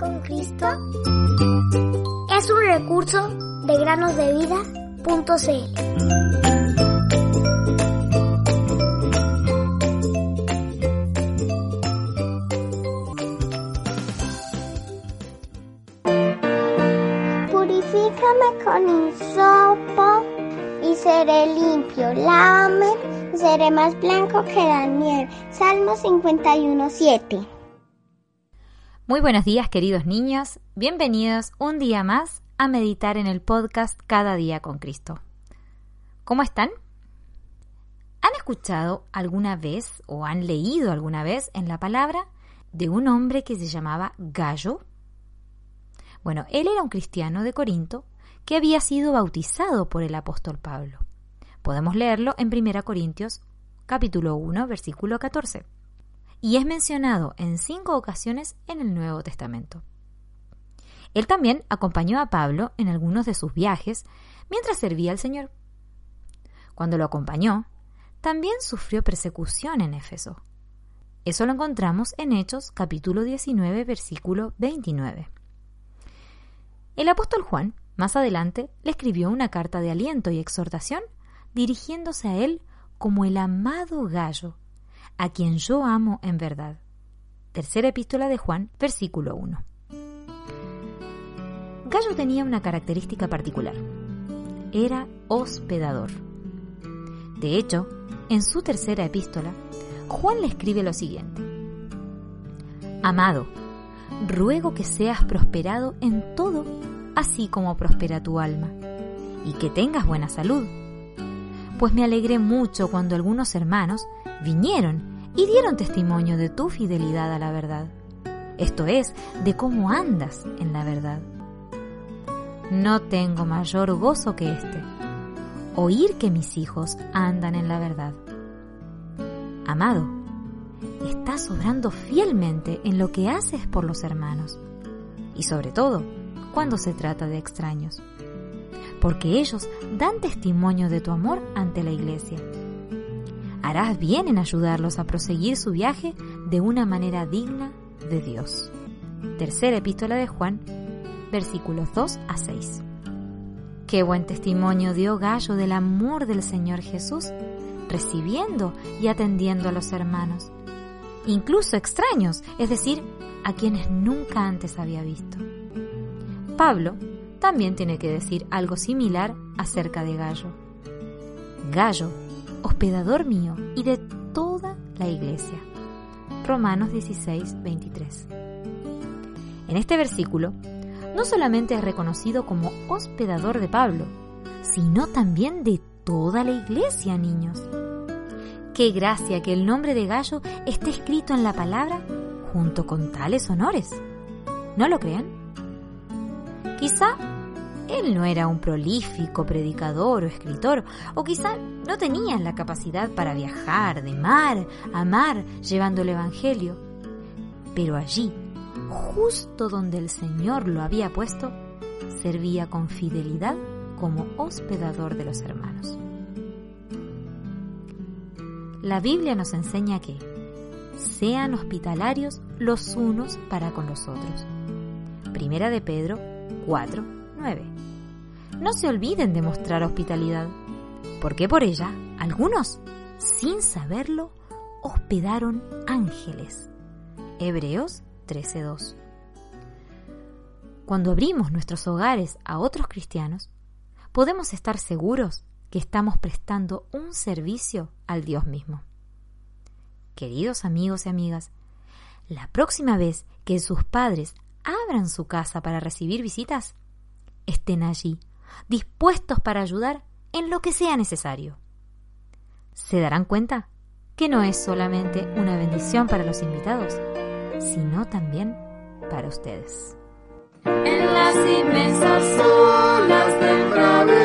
con Cristo es un recurso de granosdevida.cl. Purifícame con insopo y seré limpio. Lávame y seré más blanco que la nieve. Salmo 51.7. Muy buenos días queridos niños, bienvenidos un día más a meditar en el podcast Cada día con Cristo. ¿Cómo están? ¿Han escuchado alguna vez o han leído alguna vez en la palabra de un hombre que se llamaba Gallo? Bueno, él era un cristiano de Corinto que había sido bautizado por el apóstol Pablo. Podemos leerlo en 1 Corintios capítulo 1, versículo 14 y es mencionado en cinco ocasiones en el Nuevo Testamento. Él también acompañó a Pablo en algunos de sus viajes mientras servía al Señor. Cuando lo acompañó, también sufrió persecución en Éfeso. Eso lo encontramos en Hechos capítulo 19 versículo 29. El apóstol Juan, más adelante, le escribió una carta de aliento y exhortación dirigiéndose a él como el amado gallo a quien yo amo en verdad. Tercera epístola de Juan, versículo 1. Gallo tenía una característica particular. Era hospedador. De hecho, en su tercera epístola, Juan le escribe lo siguiente. Amado, ruego que seas prosperado en todo, así como prospera tu alma, y que tengas buena salud. Pues me alegré mucho cuando algunos hermanos vinieron y dieron testimonio de tu fidelidad a la verdad. Esto es, de cómo andas en la verdad. No tengo mayor gozo que este, oír que mis hijos andan en la verdad. Amado, estás obrando fielmente en lo que haces por los hermanos, y sobre todo cuando se trata de extraños, porque ellos dan testimonio de tu amor ante la iglesia harás bien en ayudarlos a proseguir su viaje de una manera digna de Dios. Tercera epístola de Juan, versículos 2 a 6. Qué buen testimonio dio Gallo del amor del Señor Jesús, recibiendo y atendiendo a los hermanos, incluso extraños, es decir, a quienes nunca antes había visto. Pablo también tiene que decir algo similar acerca de Gallo. Gallo hospedador mío y de toda la iglesia. Romanos 16, 23. En este versículo, no solamente es reconocido como hospedador de Pablo, sino también de toda la iglesia, niños. Qué gracia que el nombre de Gallo esté escrito en la palabra junto con tales honores. ¿No lo creen? Quizá él no era un prolífico predicador o escritor, o quizá no tenía la capacidad para viajar de mar a mar llevando el Evangelio. Pero allí, justo donde el Señor lo había puesto, servía con fidelidad como hospedador de los hermanos. La Biblia nos enseña que sean hospitalarios los unos para con los otros. Primera de Pedro 4, no se olviden de mostrar hospitalidad, porque por ella algunos, sin saberlo, hospedaron ángeles. Hebreos 13:2. Cuando abrimos nuestros hogares a otros cristianos, podemos estar seguros que estamos prestando un servicio al Dios mismo. Queridos amigos y amigas, la próxima vez que sus padres abran su casa para recibir visitas, estén allí, dispuestos para ayudar en lo que sea necesario. Se darán cuenta que no es solamente una bendición para los invitados, sino también para ustedes. En las inmensas olas del.